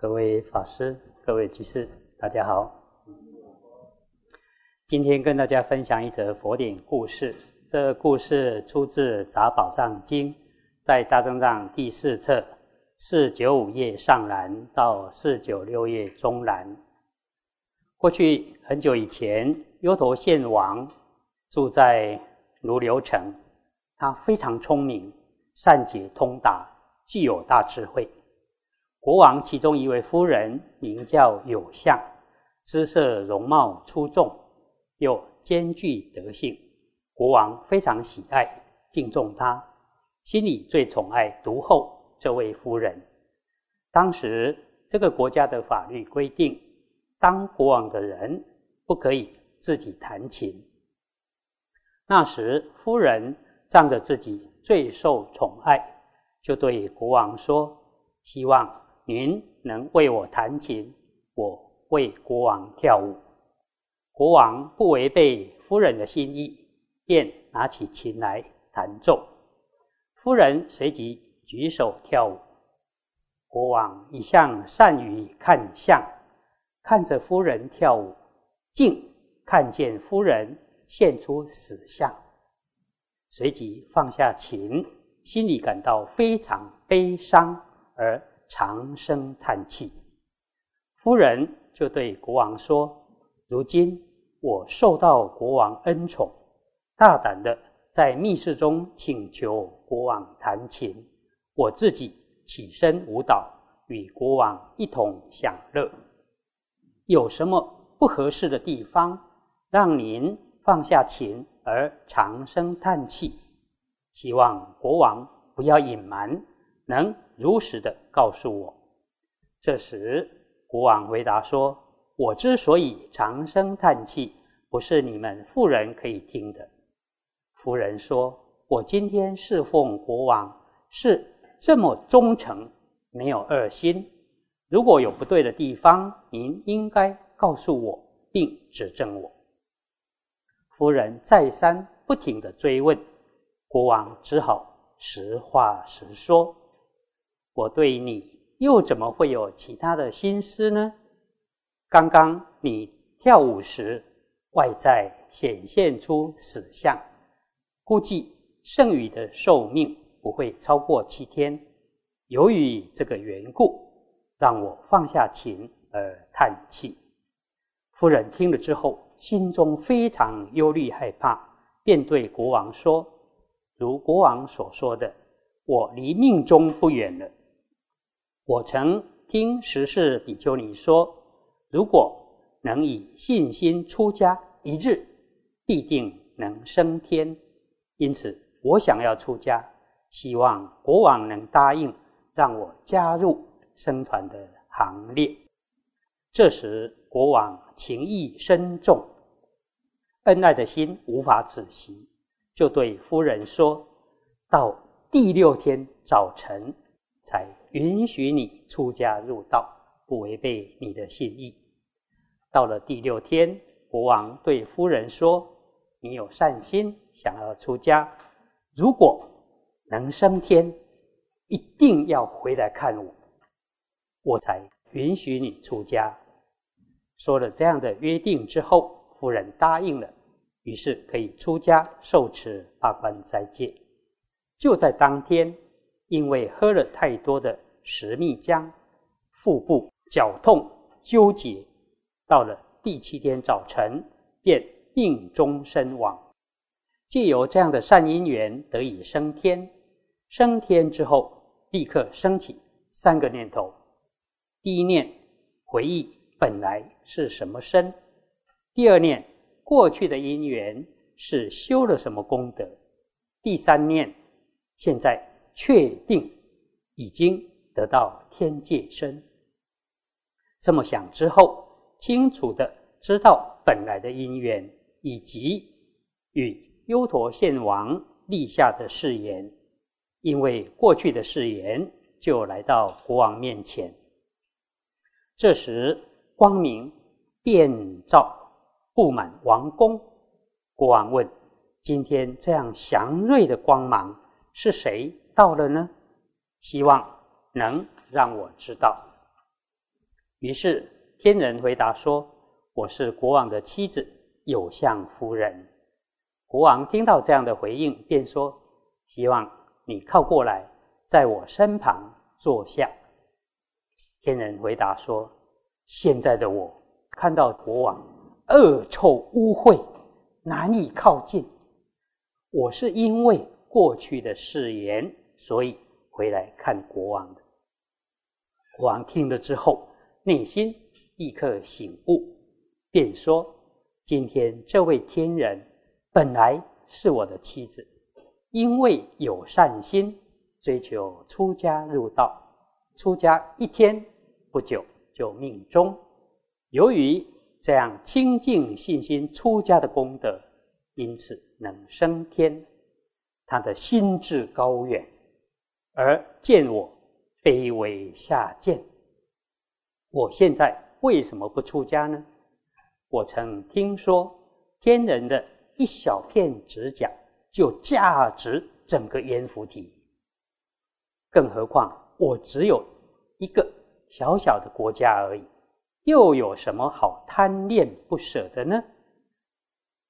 各位法师、各位居士，大家好。今天跟大家分享一则佛典故事。这故事出自《杂宝藏经》，在大正藏第四册四九五页上栏到四九六页中栏。过去很久以前，优陀县王住在如流城，他非常聪明，善解通达，具有大智慧。国王其中一位夫人名叫有相，姿色容貌出众，又兼具德性，国王非常喜爱敬重她，心里最宠爱独后这位夫人。当时这个国家的法律规定，当国王的人不可以自己弹琴。那时夫人仗着自己最受宠爱，就对国王说：“希望。”您能为我弹琴，我为国王跳舞。国王不违背夫人的心意，便拿起琴来弹奏。夫人随即举手跳舞。国王一向善于看相，看着夫人跳舞，竟看见夫人现出死相，随即放下琴，心里感到非常悲伤而。长声叹气，夫人就对国王说：“如今我受到国王恩宠，大胆的在密室中请求国王弹琴，我自己起身舞蹈，与国王一同享乐。有什么不合适的地方，让您放下琴而长声叹气？希望国王不要隐瞒。”能如实的告诉我。这时，国王回答说：“我之所以长声叹气，不是你们妇人可以听的。”夫人说：“我今天侍奉国王是这么忠诚，没有二心。如果有不对的地方，您应该告诉我，并指正我。”夫人再三不停的追问，国王只好实话实说。我对你又怎么会有其他的心思呢？刚刚你跳舞时，外在显现出死相，估计剩余的寿命不会超过七天。由于这个缘故，让我放下琴而叹气。夫人听了之后，心中非常忧虑害怕，便对国王说：“如国王所说的，我离命中不远了。”我曾听十世比丘尼说，如果能以信心出家一日，必定能升天。因此，我想要出家，希望国王能答应让我加入僧团的行列。这时，国王情意深重，恩爱的心无法止息，就对夫人说：“到第六天早晨。”才允许你出家入道，不违背你的心意。到了第六天，国王对夫人说：“你有善心，想要出家，如果能升天，一定要回来看我，我才允许你出家。”说了这样的约定之后，夫人答应了，于是可以出家受持八关斋戒。就在当天。因为喝了太多的石蜜浆，腹部绞痛纠结，到了第七天早晨便病中身亡。借由这样的善因缘得以升天，升天之后立刻升起三个念头：第一念回忆本来是什么身；第二念过去的因缘是修了什么功德；第三念现在。确定已经得到天界身，这么想之后，清楚的知道本来的因缘，以及与优陀县王立下的誓言，因为过去的誓言，就来到国王面前。这时光明遍照布满王宫，国王问：“今天这样祥瑞的光芒是谁？”到了呢，希望能让我知道。于是天人回答说：“我是国王的妻子，有相夫人。”国王听到这样的回应，便说：“希望你靠过来，在我身旁坐下。”天人回答说：“现在的我看到国王恶臭污秽，难以靠近。我是因为过去的誓言，所以回来看国王的。”国王听了之后。内心立刻醒悟，便说：“今天这位天人本来是我的妻子，因为有善心，追求出家入道。出家一天不久就命终。由于这样清净信心出家的功德，因此能升天。他的心智高远，而见我卑微下贱。”我现在为什么不出家呢？我曾听说，天人的一小片指甲就价值整个阎浮提，更何况我只有一个小小的国家而已，又有什么好贪恋不舍的呢？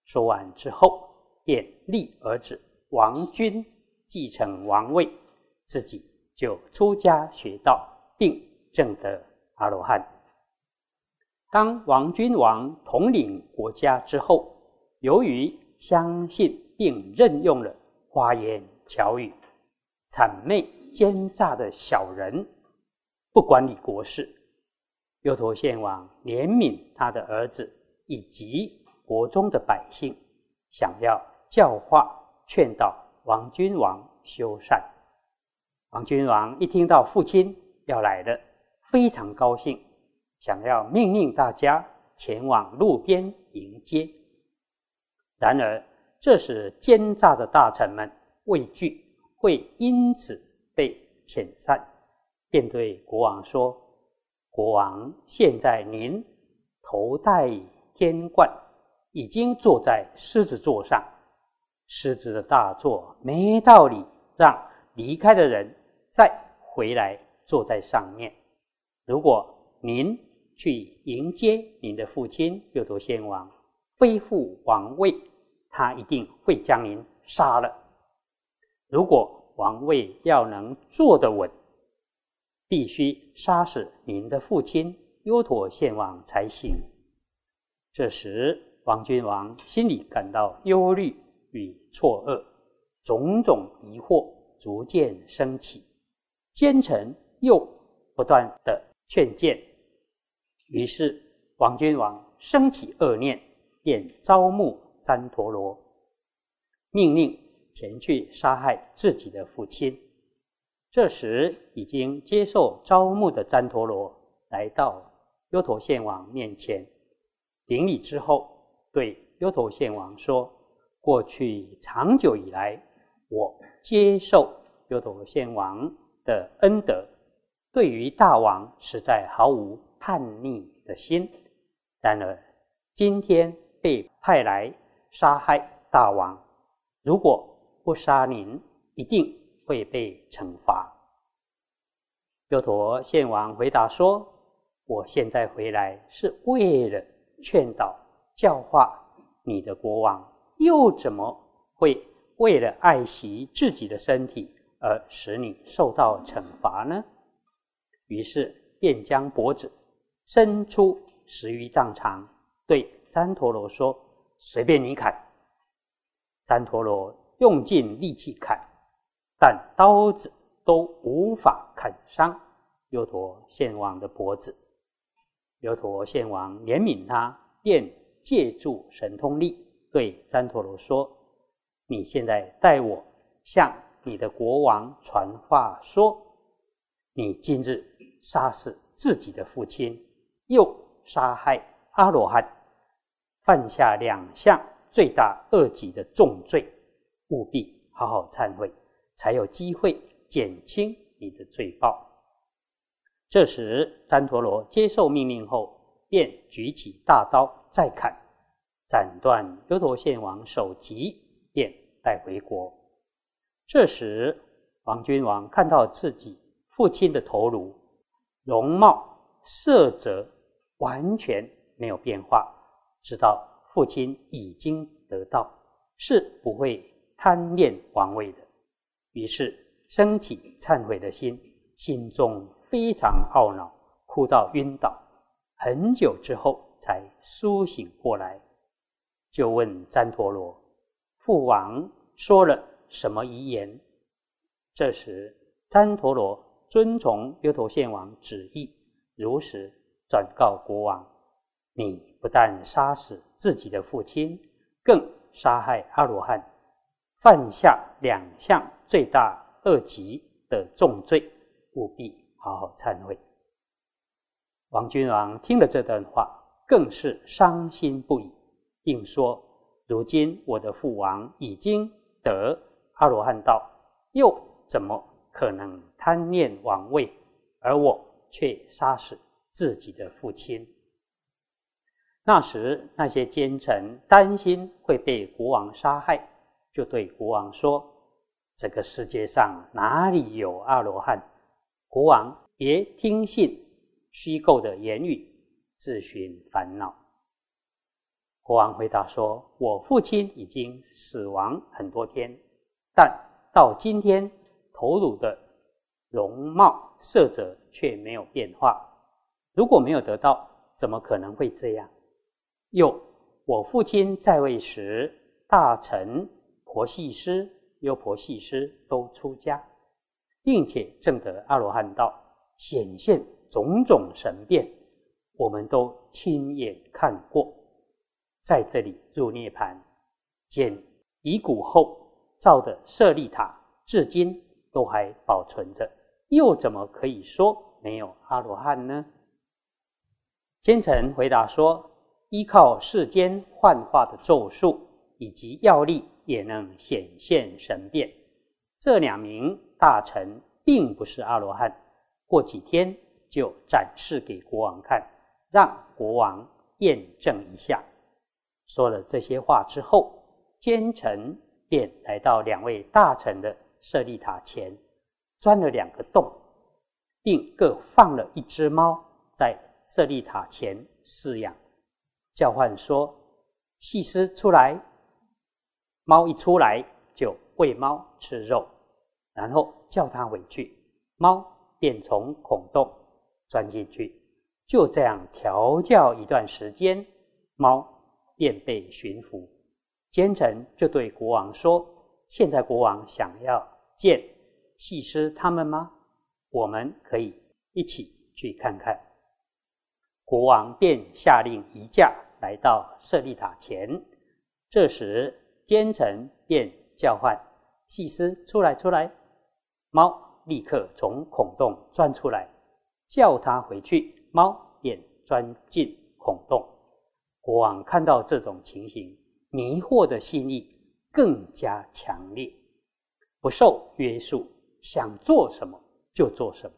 说完之后，便立儿子王君继承王位，自己就出家学道，并证得。阿罗汉，当王君王统领国家之后，由于相信并任用了花言巧语、谄媚奸诈的小人，不管理国事，优陀县王怜悯他的儿子以及国中的百姓，想要教化劝导王君王修善。王君王一听到父亲要来了。非常高兴，想要命令大家前往路边迎接。然而，这时奸诈的大臣们畏惧会因此被遣散，便对国王说：“国王，现在您头戴天冠，已经坐在狮子座上。狮子的大座没道理让离开的人再回来坐在上面。”如果您去迎接您的父亲六头仙王，恢复王位，他一定会将您杀了。如果王位要能坐得稳，必须杀死您的父亲优陀献王才行。这时，王君王心里感到忧虑与错愕，种种疑惑逐渐升起，奸臣又不断的。劝谏，于是王君王生起恶念，便招募旃陀罗，命令前去杀害自己的父亲。这时，已经接受招募的旃陀罗来到优陀县王面前，顶礼之后，对优陀县王说：“过去长久以来，我接受优陀县王的恩德。”对于大王实在毫无叛逆的心，然而今天被派来杀害大王，如果不杀您，一定会被惩罚。优陀献王回答说：“我现在回来是为了劝导教化你的国王，又怎么会为了爱惜自己的身体而使你受到惩罚呢？”于是便将脖子伸出十余丈长，对旃陀罗说：“随便你砍。”旃陀罗用尽力气砍，但刀子都无法砍伤优陀献王的脖子。优陀献王怜悯他，便借助神通力对旃陀罗说：“你现在带我向你的国王传话说。”你今日杀死自己的父亲，又杀害阿罗汉，犯下两项罪大恶极的重罪，务必好好忏悔，才有机会减轻你的罪报。这时，旃陀罗接受命令后，便举起大刀再砍，斩断优陀县王首级，便带回国。这时，王君王看到自己。父亲的头颅容貌色泽完全没有变化，知道父亲已经得到，是不会贪恋王位的。于是升起忏悔的心，心中非常懊恼，哭到晕倒。很久之后才苏醒过来，就问旃陀罗：“父王说了什么遗言？”这时，旃陀罗遵从优陀县王旨意，如实转告国王：“你不但杀死自己的父亲，更杀害阿罗汉，犯下两项罪大恶极的重罪，务必好好忏悔。”王君王听了这段话，更是伤心不已，并说：“如今我的父王已经得阿罗汉道，又怎么可能贪念王位？而我却杀死自己的父亲。”那时，那些奸臣担心会被国王杀害，就对国王说：“这个世界上哪里有阿罗汉？国王别听信。”虚构的言语，自寻烦恼。国王回答说：“我父亲已经死亡很多天，但到今天头颅的容貌色泽却没有变化。如果没有得到，怎么可能会这样？又，我父亲在位时，大臣婆细师、优婆细师都出家，并且证得阿罗汉道，显现。”种种神变，我们都亲眼看过。在这里入涅盘，见遗骨后造的舍利塔，至今都还保存着，又怎么可以说没有阿罗汉呢？奸臣回答说：“依靠世间幻化的咒术以及药力，也能显现神变。这两名大臣并不是阿罗汉。过几天。”就展示给国王看，让国王验证一下。说了这些话之后，奸臣便来到两位大臣的舍利塔前，钻了两个洞，并各放了一只猫在舍利塔前饲养，叫唤说：“细师出来！”猫一出来就喂猫吃肉，然后叫它回去，猫便从孔洞。钻进去，就这样调教一段时间，猫便被驯服。奸臣就对国王说：“现在国王想要见细师他们吗？我们可以一起去看看。”国王便下令移驾来到舍利塔前。这时，奸臣便叫唤细师出来，出来！猫立刻从孔洞钻出来。叫他回去，猫便钻进孔洞。国王看到这种情形，迷惑的心意更加强烈，不受约束，想做什么就做什么，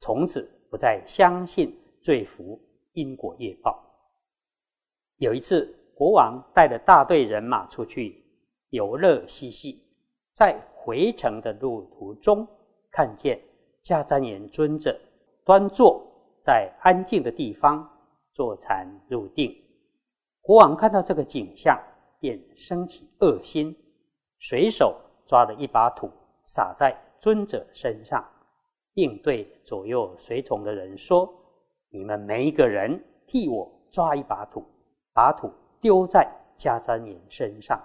从此不再相信罪福因果业报。有一次，国王带着大队人马出去游乐嬉戏，在回程的路途中，看见迦旃延尊者。端坐在安静的地方坐禅入定，国王看到这个景象，便生起恶心，随手抓了一把土撒在尊者身上，并对左右随从的人说：“你们每一个人替我抓一把土，把土丢在迦旃延身上。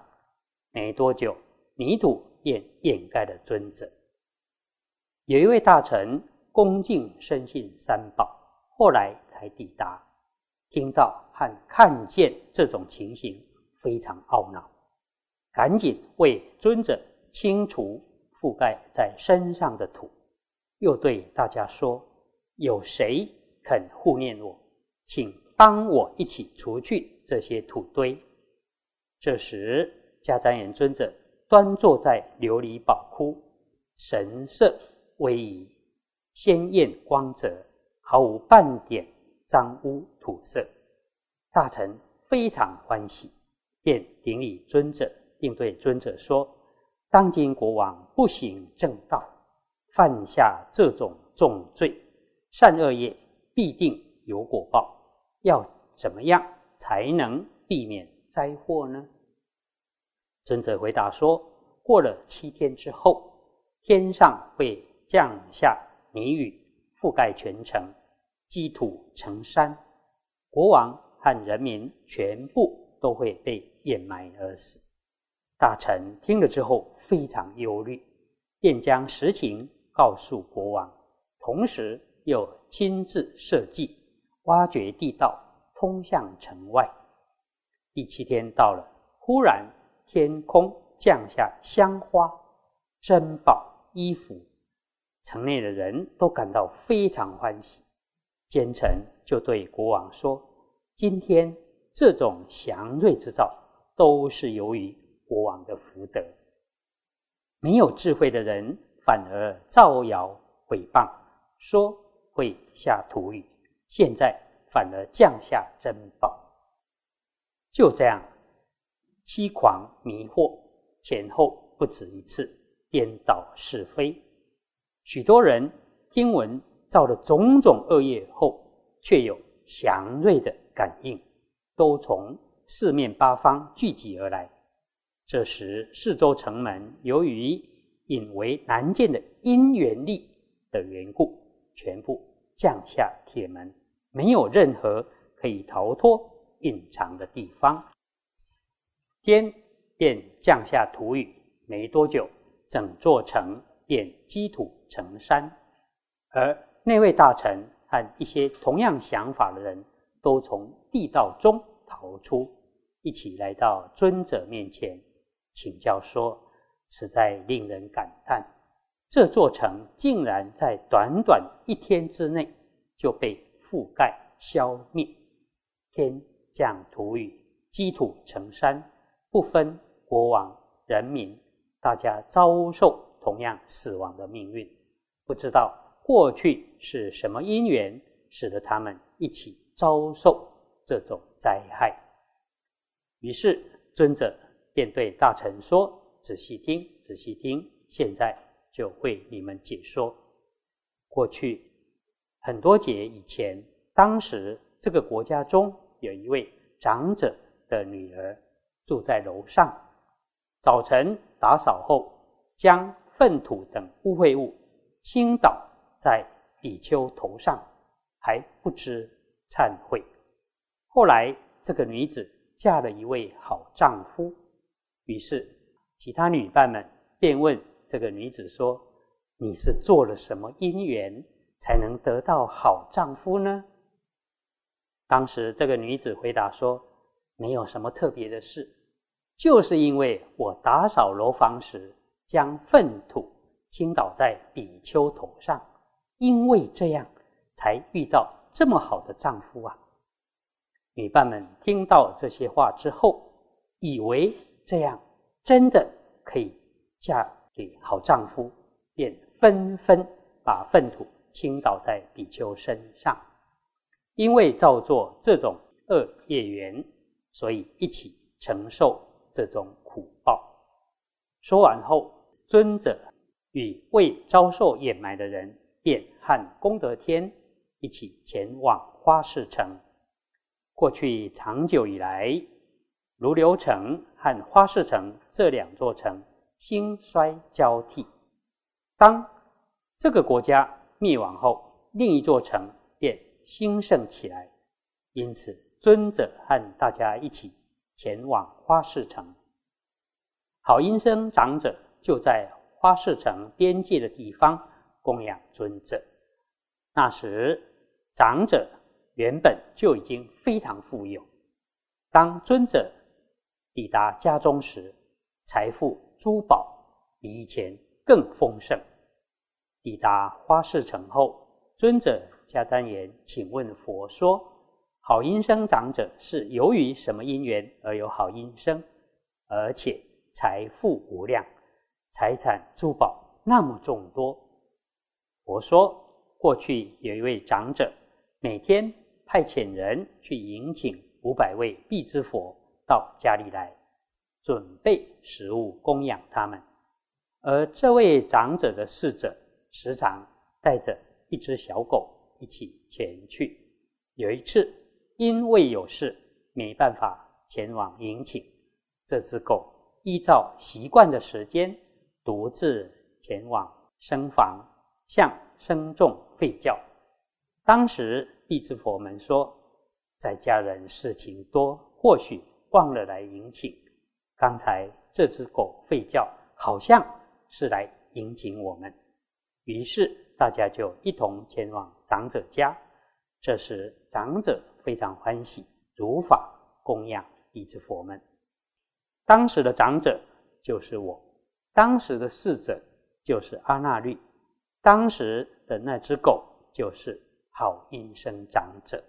没多久，泥土便掩盖了尊者。有一位大臣。”恭敬深信三宝，后来才抵达，听到和看见这种情形，非常懊恼，赶紧为尊者清除覆盖在身上的土，又对大家说：“有谁肯护念我，请帮我一起除去这些土堆。”这时，迦旃延尊者端坐在琉璃宝窟，神色威仪。鲜艳光泽，毫无半点脏污土色。大臣非常欢喜，便顶礼尊者，并对尊者说：“当今国王不行正道，犯下这种重罪，善恶业必定有果报，要怎么样才能避免灾祸呢？尊者回答说：过了七天之后，天上会降下泥雨，覆盖全城，积土成山，国王和人民全部都会被掩埋而死。大臣听了之后非常忧虑，便将实情告诉国王，同时又亲自设计挖掘地道通向城外。第七天到了，忽然天空降下香花、珍宝、衣服，城内的人都感到非常欢喜。奸臣就对国王说：“今天这种祥瑞之兆，都是由于。”国王的福德，没有智慧的人反而造谣诽谤，说会下土雨，现在反而降下珍宝。就这样，欺狂迷惑，前后不止一次，颠倒是非。许多人听闻造了种种恶业后，却有祥瑞的感应，都从四面八方聚集而来。这时，四周城门由于引为难见的因缘力的缘故，全部降下铁门，没有任何可以逃脱隐藏的地方。天便降下土雨，没多久，整座城便积土成山。而那位大臣和一些同样想法的人都从地道中逃出，一起来到尊者面前。请教说，实在令人感叹，这座城竟然在短短一天之内就被覆盖消灭，天降土雨，积土成山，不分国王人民，大家遭受同样死亡的命运。不知道过去是什么因缘，使得他们一起遭受这种灾害。于是尊者。便对大臣说：“仔细听，仔细听，现在就为你们解说。过去很多节以前，当时这个国家中有一位长者的女儿住在楼上。早晨打扫后，将粪土等污秽物倾倒在比丘头上，还不知忏悔。后来，这个女子嫁了一位好丈夫。”于是，其他女伴们便问这个女子说：“你是做了什么因缘，才能得到好丈夫呢？”当时，这个女子回答说：“没有什么特别的事，就是因为我打扫楼房时，将粪土倾倒在比丘头上，因为这样才遇到这么好的丈夫啊。”女伴们听到这些话之后，以为。这样真的可以嫁给好丈夫，便纷纷把粪土倾倒在比丘身上。因为造作这种恶业缘，所以一起承受这种苦报。说完后，尊者与未遭受掩埋的人，便和功德天一起前往花市城。过去长久以来。如流城和花市城这两座城兴衰交替，当这个国家灭亡后，另一座城便兴盛起来。因此，尊者和大家一起前往花市城。好音声长者就在花市城边界的地方供养尊者。那时，长者原本就已经非常富有，当尊者。抵达家中时，财富珠宝比以前更丰盛。抵达花市城后，尊者迦旃言请问佛说：“好音声长者是由于什么因缘而有好音声，而且财富无量，财产珠宝那么众多？”佛说：“过去有一位长者，每天派遣人去迎请五百位必之佛。”到家里来，准备食物供养他们。而这位长者的侍者时常带着一只小狗一起前去。有一次，因为有事没办法前往迎请，这只狗依照习惯的时间，独自前往僧房向僧众吠叫。当时弟子佛门说，在家人事情多，或许忘了来迎请。刚才这只狗吠叫，好像是来迎请我们。于是大家就一同前往长者家。这时，长者非常欢喜，如法供养一只佛门。当时的长者就是我，当时的侍者就是阿那律，当时的那只狗就是好音声长者。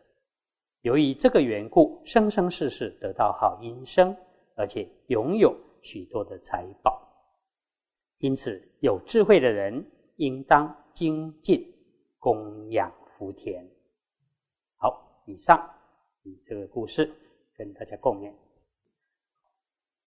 由于这个缘故，生生世世得到好音声，而且拥有许多的财宝。因此，有智慧的人应当精进供养福田。好以上以这个故事跟大家共勉。